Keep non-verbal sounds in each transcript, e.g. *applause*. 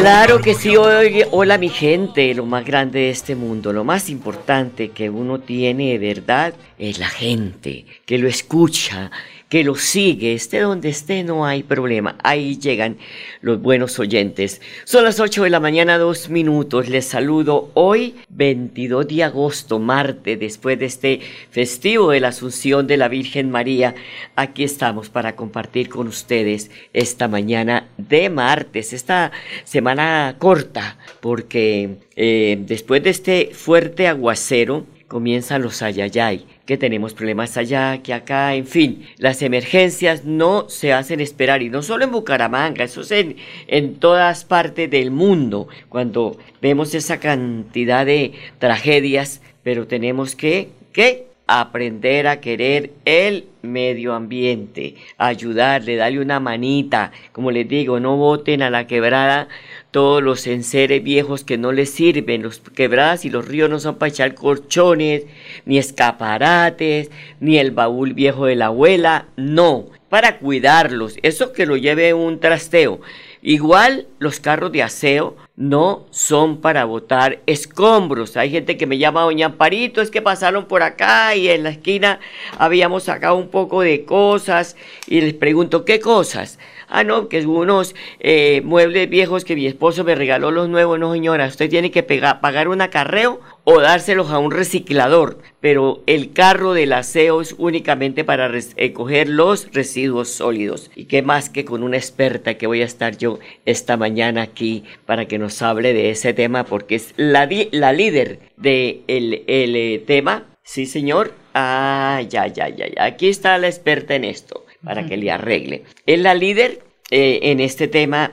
Claro que sí, hola mi gente, lo más grande de este mundo, lo más importante que uno tiene de verdad es la gente, que lo escucha, que lo sigue, esté donde esté, no hay problema. Ahí llegan los buenos oyentes. Son las 8 de la mañana, dos minutos. Les saludo hoy, 22 de agosto, martes, después de este festivo de la Asunción de la Virgen María. Aquí estamos para compartir con ustedes esta mañana de martes, esta semana corta, porque eh, después de este fuerte aguacero, comienzan los ayayay, que tenemos problemas allá, que acá, en fin, las emergencias no se hacen esperar y no solo en Bucaramanga, eso es en, en todas partes del mundo, cuando vemos esa cantidad de tragedias, pero tenemos que, que aprender a querer el medio ambiente, ayudarle, darle una manita, como les digo, no voten a la quebrada todos los enseres viejos que no les sirven, los quebradas y los ríos no son para echar colchones, ni escaparates, ni el baúl viejo de la abuela, no, para cuidarlos, eso que lo lleve un trasteo. Igual los carros de aseo no son para botar escombros. Hay gente que me llama Doña Amparito, es que pasaron por acá y en la esquina habíamos sacado un poco de cosas y les pregunto, ¿qué cosas? Ah, no, que unos eh, muebles viejos que mi esposo me regaló los nuevos. No, señora, usted tiene que pagar un acarreo o dárselos a un reciclador. Pero el carro del aseo es únicamente para recoger los residuos sólidos. Y qué más que con una experta que voy a estar yo esta mañana aquí para que nos hable de ese tema, porque es la, la líder del de el, eh, tema. Sí, señor. Ah, ya, ya, ya, ya. Aquí está la experta en esto para que le arregle. Es la líder eh, en este tema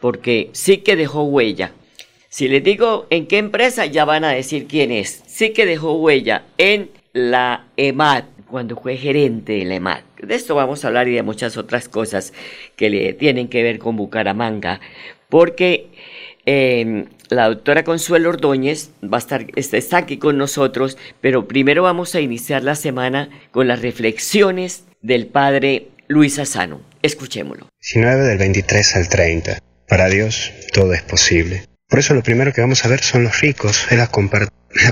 porque sí que dejó huella. Si les digo en qué empresa, ya van a decir quién es. Sí que dejó huella en la EMAD, cuando fue gerente de la EMAD. De esto vamos a hablar y de muchas otras cosas que le tienen que ver con Bucaramanga. Porque em, la doctora Consuelo Ordóñez va a estar, está aquí con nosotros, pero primero vamos a iniciar la semana con las reflexiones del padre Luis Asano. Escuchémoslo. 19 del 23 al 30. Para Dios todo es posible. Por eso lo primero que vamos a ver son los ricos, es la,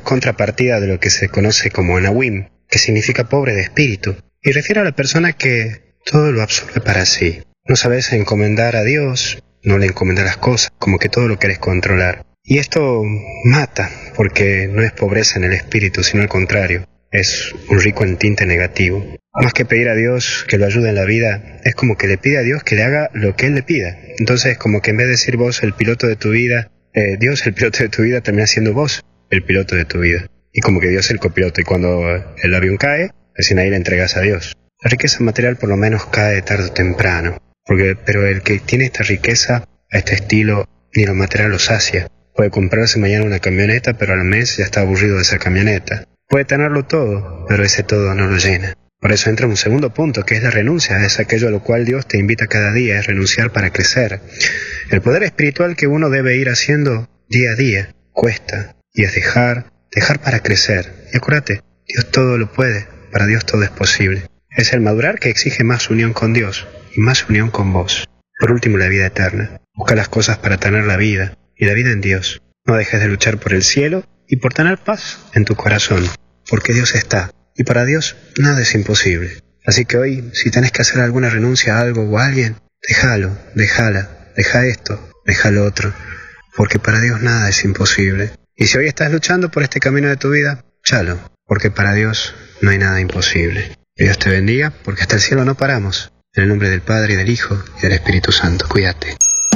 contrapartida de lo que se conoce como Anawim, que significa pobre de espíritu, y refiere a la persona que todo lo absorbe para sí. No sabes encomendar a Dios, no le encomendas las cosas, como que todo lo quieres controlar. Y esto mata, porque no es pobreza en el espíritu, sino al contrario, es un rico en tinte negativo. Más que pedir a Dios que lo ayude en la vida, es como que le pide a Dios que le haga lo que Él le pida. Entonces, como que en vez de decir vos el piloto de tu vida, eh, Dios el piloto de tu vida termina siendo vos el piloto de tu vida. Y como que Dios es el copiloto. Y cuando el avión cae, recién ahí le entregas a Dios. La riqueza material por lo menos cae tarde o temprano. Porque, pero el que tiene esta riqueza, a este estilo, ni lo material lo sacia. Puede comprarse mañana una camioneta, pero al mes ya está aburrido de esa camioneta. Puede tenerlo todo, pero ese todo no lo llena. Por eso entra un segundo punto, que es la renuncia, es aquello a lo cual Dios te invita cada día, es renunciar para crecer. El poder espiritual que uno debe ir haciendo día a día cuesta, y es dejar, dejar para crecer. Y acuérdate, Dios todo lo puede, para Dios todo es posible. Es el madurar que exige más unión con Dios y más unión con vos. Por último, la vida eterna. Busca las cosas para tener la vida, y la vida en Dios. No dejes de luchar por el cielo y por tener paz en tu corazón, porque Dios está, y para Dios nada es imposible. Así que hoy, si tenés que hacer alguna renuncia a algo o a alguien, déjalo, déjala, deja esto, deja lo otro, porque para Dios nada es imposible. Y si hoy estás luchando por este camino de tu vida, chalo, porque para Dios no hay nada imposible. Dios te bendiga, porque hasta el cielo no paramos. En el nombre del Padre, y del Hijo, y del Espíritu Santo. Cuídate.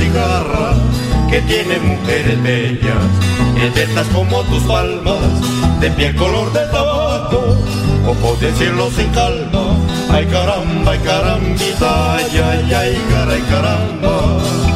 Cigarra, que tiene mujeres bellas, eternas como tus palmas, de piel color de tabaco, ojos de cielo sin calma. Ay caramba, ay carambita, ay, ay, ay, caramba.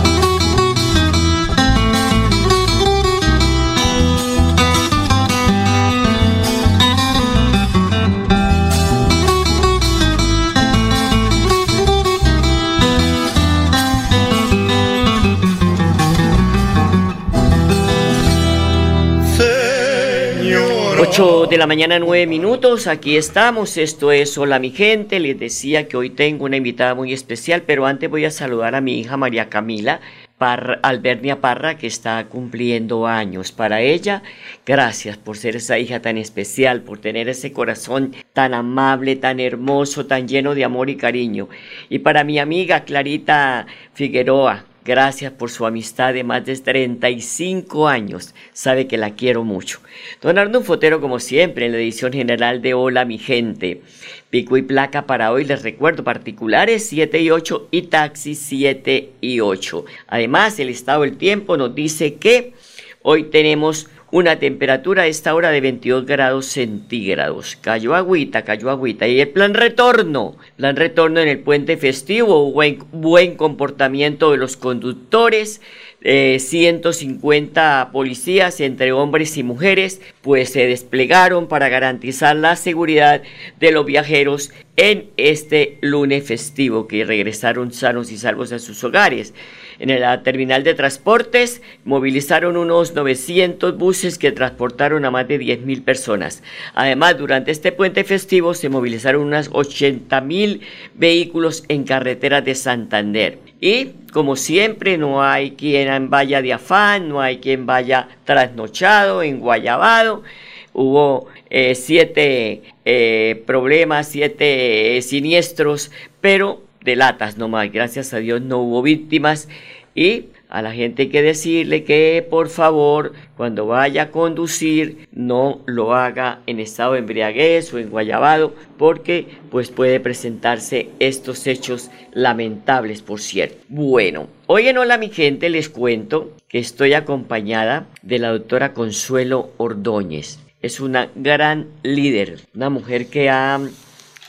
De la mañana, nueve minutos. Aquí estamos. Esto es Hola, mi gente. Les decía que hoy tengo una invitada muy especial, pero antes voy a saludar a mi hija María Camila Albernia Parra, que está cumpliendo años. Para ella, gracias por ser esa hija tan especial, por tener ese corazón tan amable, tan hermoso, tan lleno de amor y cariño. Y para mi amiga Clarita Figueroa, Gracias por su amistad de más de 35 años. Sabe que la quiero mucho. Don Arnulfo Fotero, como siempre, en la edición general de Hola, mi gente. Pico y placa para hoy, les recuerdo, particulares 7 y 8 y taxi 7 y 8. Además, el estado del tiempo nos dice que hoy tenemos una temperatura a esta hora de 22 grados centígrados. Cayó agüita, cayó agüita. Y el plan retorno, plan retorno en el puente festivo, buen, buen comportamiento de los conductores, 150 eh, policías entre hombres y mujeres, pues se desplegaron para garantizar la seguridad de los viajeros en este lunes festivo que regresaron sanos y salvos a sus hogares. En la terminal de transportes movilizaron unos 900 buses que transportaron a más de 10.000 personas. Además, durante este puente festivo se movilizaron unas 80.000 vehículos en carreteras de Santander. Y como siempre, no hay quien vaya de afán, no hay quien vaya trasnochado, en Guayabado. Hubo eh, siete eh, problemas, siete eh, siniestros, pero de latas nomás. Gracias a Dios no hubo víctimas y a la gente hay que decirle que por favor cuando vaya a conducir no lo haga en estado de embriaguez o en guayabado porque pues puede presentarse estos hechos lamentables por cierto. Bueno, hoy en Hola mi gente les cuento que estoy acompañada de la doctora Consuelo Ordóñez. Es una gran líder, una mujer que ha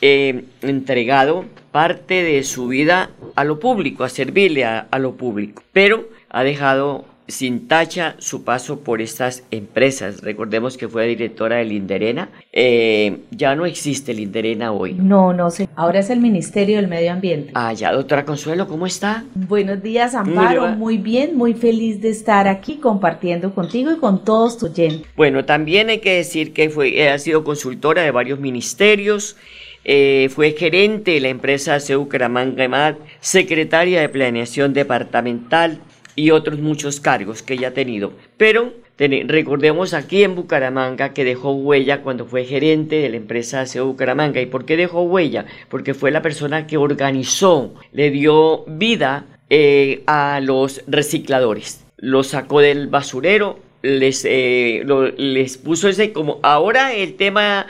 eh, entregado parte de su vida a lo público, a servirle a, lo público, pero ha dejado sin tacha su paso por estas empresas. Recordemos que fue directora de Linderena. Eh, ya no existe Linderena hoy. No, no sé. Ahora es el Ministerio del Medio Ambiente. Ah, ya, doctora Consuelo, ¿cómo está? Buenos días, Amparo. Muy bien, muy feliz de estar aquí compartiendo contigo y con todos tus oyentes. Bueno, también hay que decir que fue, ha sido consultora de varios ministerios. Eh, fue gerente de la empresa CEU Caramanga secretaria de planeación departamental, y otros muchos cargos que ella ha tenido. Pero recordemos aquí en Bucaramanga que dejó huella cuando fue gerente de la empresa CEO Bucaramanga. ¿Y por qué dejó huella? Porque fue la persona que organizó, le dio vida eh, a los recicladores. Los sacó del basurero, les, eh, les puso ese como ahora el tema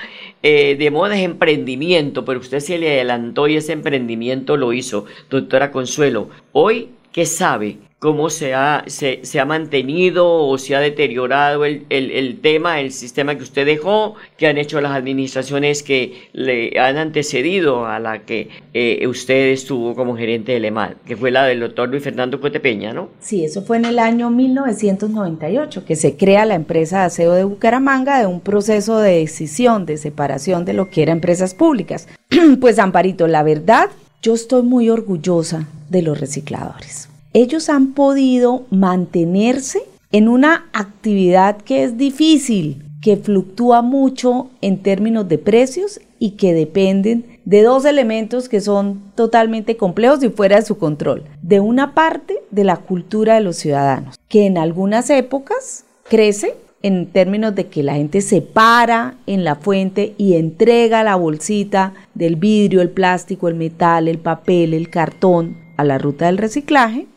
eh, de moda es emprendimiento, pero usted se le adelantó y ese emprendimiento lo hizo, doctora Consuelo. Hoy, ¿qué sabe? Cómo se ha, se, ha mantenido o se ha deteriorado el, el, tema, el sistema que usted dejó, que han hecho las administraciones que le han antecedido a la que eh, usted estuvo como gerente del EMAD, que fue la del doctor Luis Fernando Cotepeña, ¿no? Sí, eso fue en el año 1998 que se crea la empresa de aseo de Bucaramanga de un proceso de decisión, de separación de lo que eran empresas públicas. *clears throat* pues Amparito, la verdad, yo estoy muy orgullosa de los recicladores ellos han podido mantenerse en una actividad que es difícil, que fluctúa mucho en términos de precios y que dependen de dos elementos que son totalmente complejos y fuera de su control. De una parte, de la cultura de los ciudadanos, que en algunas épocas crece en términos de que la gente se para en la fuente y entrega la bolsita del vidrio, el plástico, el metal, el papel, el cartón a la ruta del reciclaje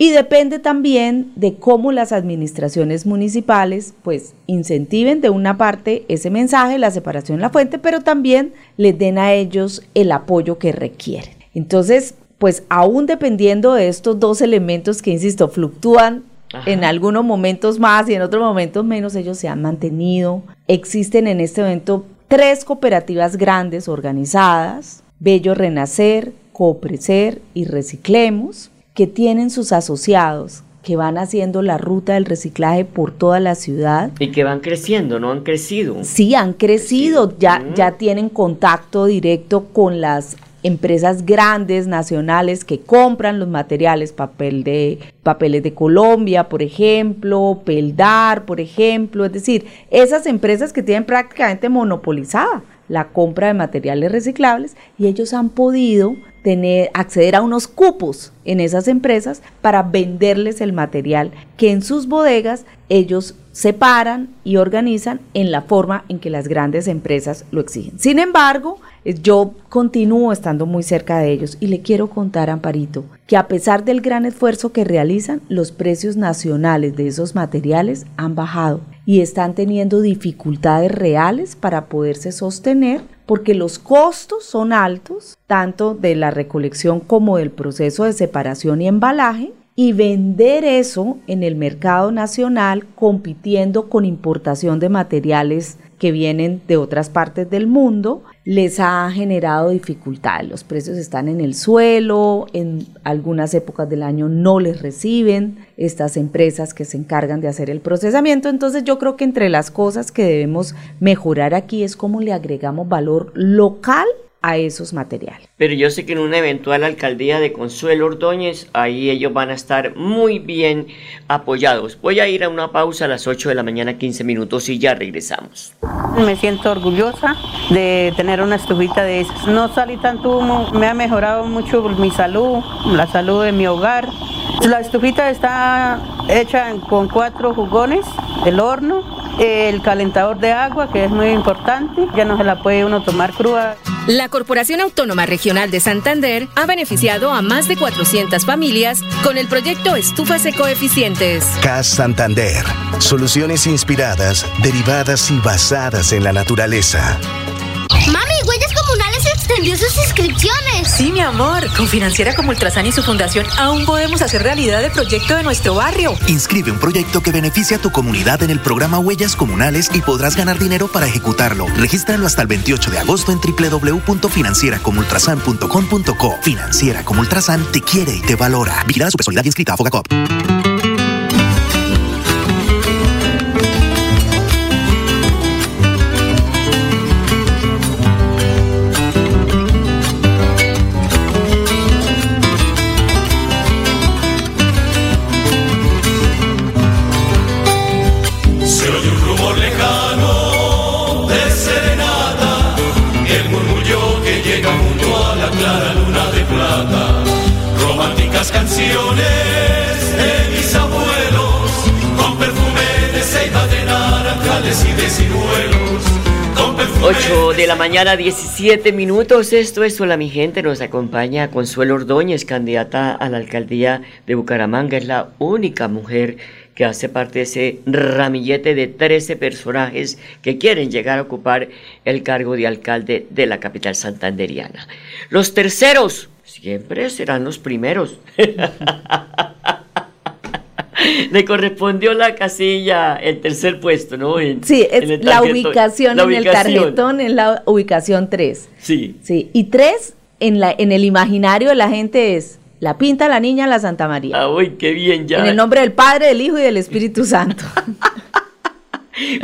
y depende también de cómo las administraciones municipales pues incentiven de una parte ese mensaje, la separación de la fuente, pero también les den a ellos el apoyo que requieren. Entonces, pues aún dependiendo de estos dos elementos que, insisto, fluctúan en algunos momentos más y en otros momentos menos, ellos se han mantenido. Existen en este momento tres cooperativas grandes organizadas, Bello Renacer, Cooprecer y Reciclemos que tienen sus asociados, que van haciendo la ruta del reciclaje por toda la ciudad. Y que van creciendo, ¿no han crecido? Sí, han crecido, Ya, ya tienen contacto directo con las empresas grandes nacionales que compran los materiales, papel de, papeles de Colombia, por ejemplo, Peldar, por ejemplo, es decir, esas empresas que tienen prácticamente monopolizada la compra de materiales reciclables y ellos han podido tener, acceder a unos cupos en esas empresas para venderles el material que en sus bodegas ellos separan y organizan en la forma en que las grandes empresas lo exigen. Sin embargo, yo continúo estando muy cerca de ellos y le quiero contar, Amparito, que a pesar del gran esfuerzo que realizan, los precios nacionales de esos materiales han bajado y están teniendo dificultades reales para poderse sostener porque los costos son altos, tanto de la recolección como del proceso de separación y embalaje, y vender eso en el mercado nacional compitiendo con importación de materiales que vienen de otras partes del mundo, les ha generado dificultades. Los precios están en el suelo, en algunas épocas del año no les reciben estas empresas que se encargan de hacer el procesamiento. Entonces yo creo que entre las cosas que debemos mejorar aquí es cómo le agregamos valor local a esos materiales. Pero yo sé que en una eventual alcaldía de Consuelo Ordóñez, ahí ellos van a estar muy bien apoyados. Voy a ir a una pausa a las 8 de la mañana, 15 minutos y ya regresamos. Me siento orgullosa de tener una estufita de esas. No salí tanto humo, me ha mejorado mucho mi salud, la salud de mi hogar. La estufita está hecha con cuatro jugones, el horno, el calentador de agua, que es muy importante, ya no se la puede uno tomar cruda. La Corporación Autónoma Regional de Santander ha beneficiado a más de 400 familias con el proyecto Estufas Ecoeficientes. CAS Santander. Soluciones inspiradas, derivadas y basadas en la naturaleza. Comunales extendió sus inscripciones. Sí, mi amor. Con Financiera como Ultrasan y su fundación aún podemos hacer realidad el proyecto de nuestro barrio. Inscribe un proyecto que beneficie a tu comunidad en el programa Huellas Comunales y podrás ganar dinero para ejecutarlo. Regístralo hasta el 28 de agosto en www.financieracomultrasan.com.co. Financiera como Ultrasan te quiere y te valora. Vigilada su personalidad inscrita a Fogacop. Mañana, 17 minutos. Esto es Hola, mi gente. Nos acompaña Consuelo Ordóñez, candidata a la alcaldía de Bucaramanga. Es la única mujer que hace parte de ese ramillete de 13 personajes que quieren llegar a ocupar el cargo de alcalde de la capital santanderiana. Los terceros siempre serán los primeros. *laughs* *laughs* Le correspondió la casilla, el tercer puesto, ¿no? sí, es la ubicación en el tarjetón en la ubicación 3. Sí. Sí, y 3 en, la, en el imaginario de la gente es la pinta la niña la Santa María. Ah, uy, qué bien ya. En el nombre del Padre, del Hijo y del Espíritu Santo. *laughs*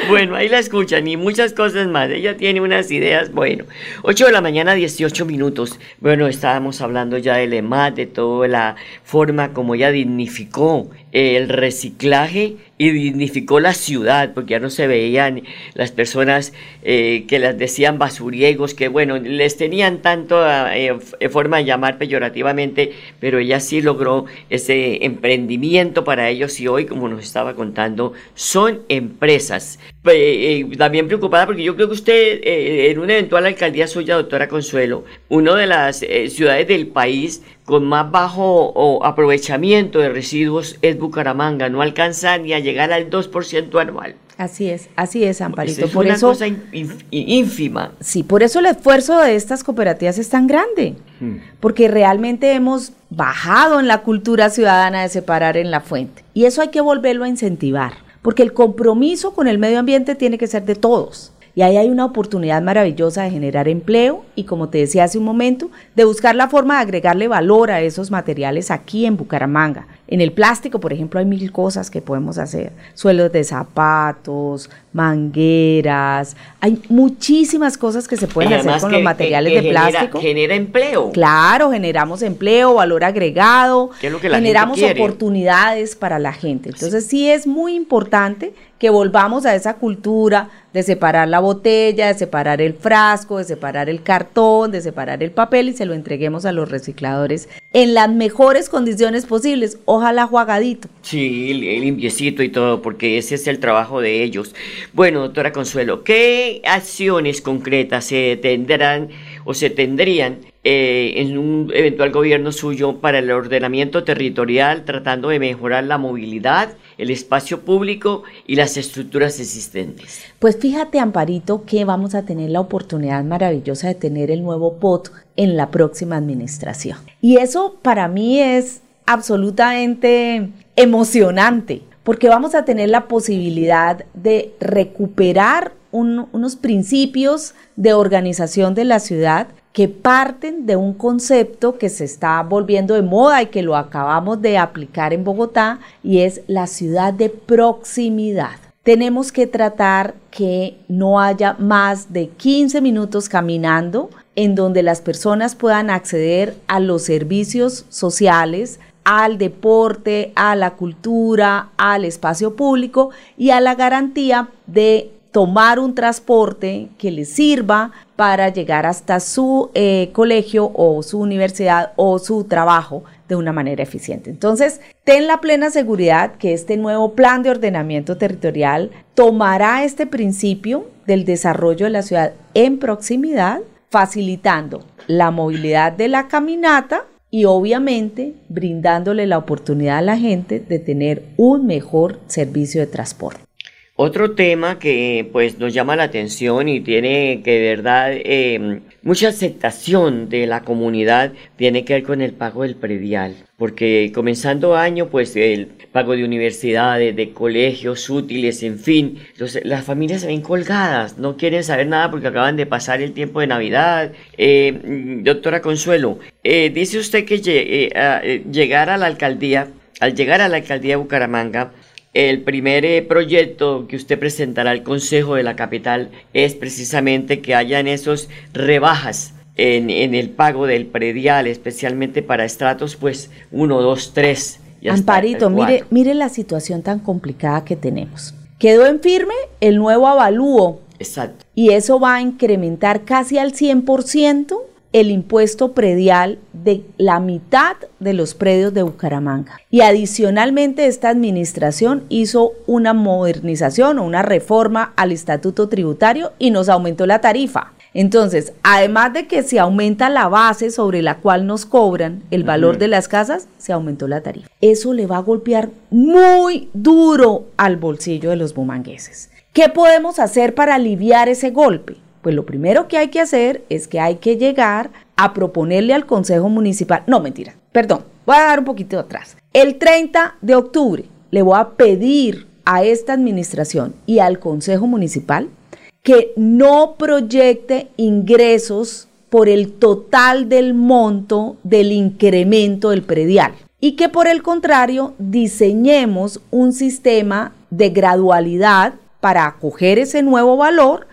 Bueno, ahí la escuchan y muchas cosas más. Ella tiene unas ideas, bueno. 8 de la mañana, 18 minutos. Bueno, estábamos hablando ya del EMAT, de toda la forma como ella dignificó el reciclaje y dignificó la ciudad, porque ya no se veían las personas eh, que las decían basuriegos, que bueno, les tenían tanto eh, forma de llamar peyorativamente, pero ella sí logró ese emprendimiento para ellos y hoy, como nos estaba contando, son empresas. Eh, también preocupada porque yo creo que usted, en una eventual alcaldía suya, doctora Consuelo, una de las ciudades del país con más bajo aprovechamiento de residuos es Bucaramanga, no alcanza ni a llegar al 2% anual. Así es, así es, Amparito. Pues es por una eso, cosa ínfima. Sí, por eso el esfuerzo de estas cooperativas es tan grande, hmm. porque realmente hemos bajado en la cultura ciudadana de separar en la fuente. Y eso hay que volverlo a incentivar, porque el compromiso con el medio ambiente tiene que ser de todos. Y ahí hay una oportunidad maravillosa de generar empleo y, como te decía hace un momento, de buscar la forma de agregarle valor a esos materiales aquí en Bucaramanga. En el plástico, por ejemplo, hay mil cosas que podemos hacer. Suelos de zapatos, mangueras, hay muchísimas cosas que se pueden hacer con los materiales de plástico. Genera empleo. Claro, generamos empleo, valor agregado, generamos oportunidades para la gente. Entonces sí es muy importante que volvamos a esa cultura de separar la botella, de separar el frasco, de separar el cartón, de separar el papel y se lo entreguemos a los recicladores en las mejores condiciones posibles, ojalá jugadito. Sí, limpiecito y todo, porque ese es el trabajo de ellos. Bueno, doctora Consuelo, ¿qué acciones concretas se tendrán o se tendrían eh, en un eventual gobierno suyo para el ordenamiento territorial, tratando de mejorar la movilidad, el espacio público y las estructuras existentes? Pues fíjate, Amparito, que vamos a tener la oportunidad maravillosa de tener el nuevo POT en la próxima administración. Y eso para mí es absolutamente emocionante, porque vamos a tener la posibilidad de recuperar unos principios de organización de la ciudad que parten de un concepto que se está volviendo de moda y que lo acabamos de aplicar en Bogotá y es la ciudad de proximidad. Tenemos que tratar que no haya más de 15 minutos caminando en donde las personas puedan acceder a los servicios sociales, al deporte, a la cultura, al espacio público y a la garantía de tomar un transporte que les sirva para llegar hasta su eh, colegio o su universidad o su trabajo de una manera eficiente. Entonces, ten la plena seguridad que este nuevo plan de ordenamiento territorial tomará este principio del desarrollo de la ciudad en proximidad, facilitando la movilidad de la caminata y obviamente brindándole la oportunidad a la gente de tener un mejor servicio de transporte. Otro tema que pues nos llama la atención y tiene que de verdad em, mucha aceptación de la comunidad tiene que ver con el pago del predial, porque comenzando año pues el pago de universidades, de colegios útiles, en fin, las familias se ven colgadas, no quieren saber nada porque acaban de pasar el tiempo de Navidad. Eh, doctora Consuelo, eh, dice usted que eh, llegar a la alcaldía, al llegar a la alcaldía de Bucaramanga, el primer eh, proyecto que usted presentará al Consejo de la Capital es precisamente que hayan esos rebajas en, el pago del predial, especialmente para estratos pues 1, 2, 3. Amparito, mire, mire la situación tan complicada que tenemos. Quedó en firme el nuevo avalúo. Exacto. Y eso va a incrementar casi al 100% el impuesto predial de la mitad de los predios de Bucaramanga. Y adicionalmente esta administración hizo una modernización o una reforma al estatuto tributario y nos aumentó la tarifa. Entonces, además de que se aumenta la base sobre la cual nos cobran el valor de las casas, se aumentó la tarifa. Eso le va a golpear muy duro al bolsillo de los bumangueses. ¿Qué podemos hacer para aliviar ese golpe? Pues lo primero que hay que hacer es que hay que llegar a proponerle al Consejo Municipal, no mentira, perdón, voy a dar un poquito atrás. El 30 de octubre le voy a pedir a esta administración y al Consejo Municipal que no proyecte ingresos por el total del monto del incremento del predial y que por el contrario diseñemos un sistema de gradualidad para acoger ese nuevo valor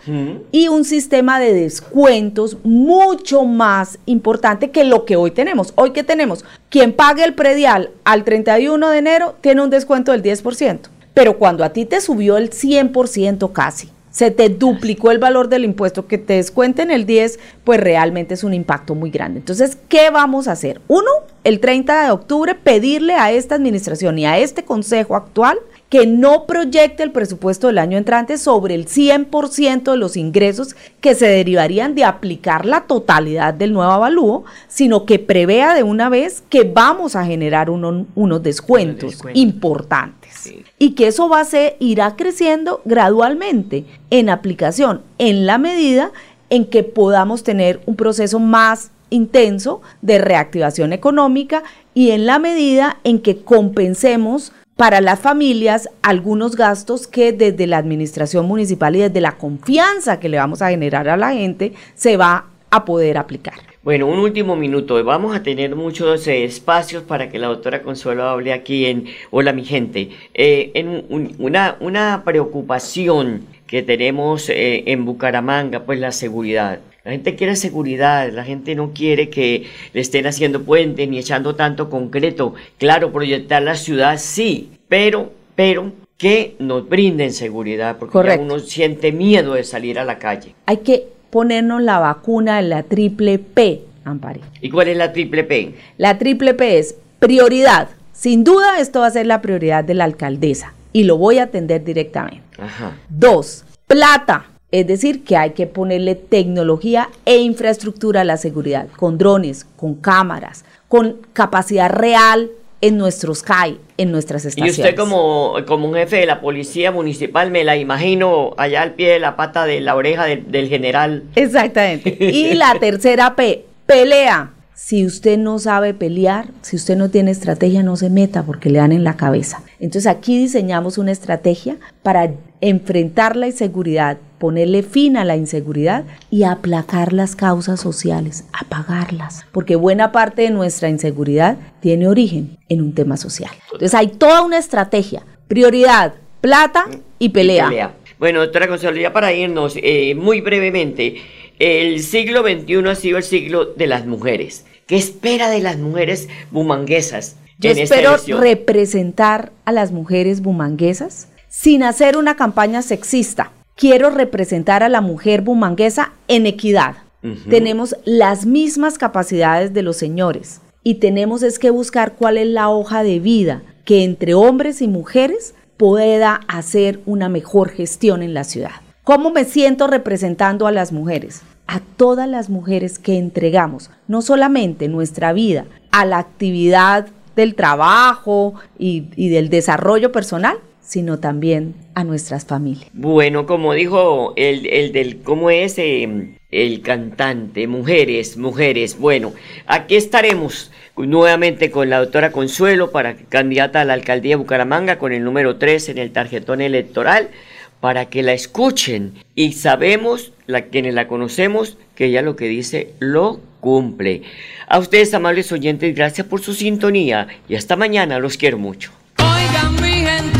y un sistema de descuentos mucho más importante que lo que hoy tenemos. Hoy que tenemos, quien pague el predial al 31 de enero tiene un descuento del 10%, pero cuando a ti te subió el 100% casi, se te duplicó el valor del impuesto, que te descuenten el 10, pues realmente es un impacto muy grande. Entonces, ¿qué vamos a hacer? Uno, el 30 de octubre, pedirle a esta administración y a este consejo actual que no proyecte el presupuesto del año entrante sobre el 100% de los ingresos que se derivarían de aplicar la totalidad del nuevo avalúo, sino que prevea de una vez que vamos a generar unos descuentos importantes. Y que eso va a ser, irá creciendo gradualmente en aplicación en la medida en que podamos tener un proceso más intenso de reactivación económica y en la medida en que compensemos para las familias algunos gastos que desde la administración municipal y desde la confianza que le vamos a generar a la gente se va a poder aplicar. Bueno, un último minuto. Vamos a tener muchos eh, espacios para que la doctora Consuelo hable aquí en Hola mi gente. Eh, en una, una preocupación que tenemos eh, en Bucaramanga, pues la seguridad. La gente quiere seguridad, la gente no quiere que le estén haciendo puentes ni echando tanto concreto. Claro, proyectar la ciudad sí, pero, pero que nos brinden seguridad, porque uno siente miedo de salir a la calle. Hay que ponernos la vacuna la triple P, Ampari. ¿Y cuál es la triple P? La triple P es prioridad. Sin duda esto va a ser la prioridad de la alcaldesa y lo voy a atender directamente. Ajá. Dos, plata. Es decir, que hay que ponerle tecnología e infraestructura a la seguridad, con drones, con cámaras, con capacidad real en nuestros CAI, en nuestras estaciones. Y usted como, como un jefe de la policía municipal, me la imagino allá al pie de la pata de la oreja del general. Exactamente. Y *laughs* la tercera P, pelea. Si usted no sabe pelear, si usted no tiene estrategia, no se meta porque le dan en la cabeza. Entonces aquí diseñamos una estrategia para enfrentar la inseguridad, ponerle fin a la inseguridad y aplacar las causas sociales, apagarlas, porque buena parte de nuestra inseguridad tiene origen en un tema social. Entonces hay toda una estrategia, prioridad, plata y pelea. Bueno, doctora Consuelo, ya para irnos eh, muy brevemente, el siglo XXI ha sido el siglo de las mujeres. ¿Qué espera de las mujeres bumanguesas? Yo espero representar a las mujeres bumanguesas sin hacer una campaña sexista. Quiero representar a la mujer bumanguesa en equidad. Tenemos las mismas capacidades de los señores y tenemos es que buscar cuál es la hoja de vida que entre hombres y mujeres pueda hacer una mejor gestión en la ciudad. ¿Cómo me siento representando a las mujeres? A todas las mujeres que entregamos no solamente nuestra vida a la actividad del trabajo y, del desarrollo personal, sino también a nuestras familias. Bueno, como dijo el, el del, ¿cómo es? Em, el cantante, mujeres, mujeres. Bueno, aquí estaremos nuevamente con la doctora Consuelo para candidata a la alcaldía de Bucaramanga con el número 3 en el tarjetón electoral para que la escuchen y sabemos, la, quienes la conocemos, que ella lo que dice lo cumple. A ustedes, amables oyentes, gracias por su sintonía y hasta mañana, los quiero mucho.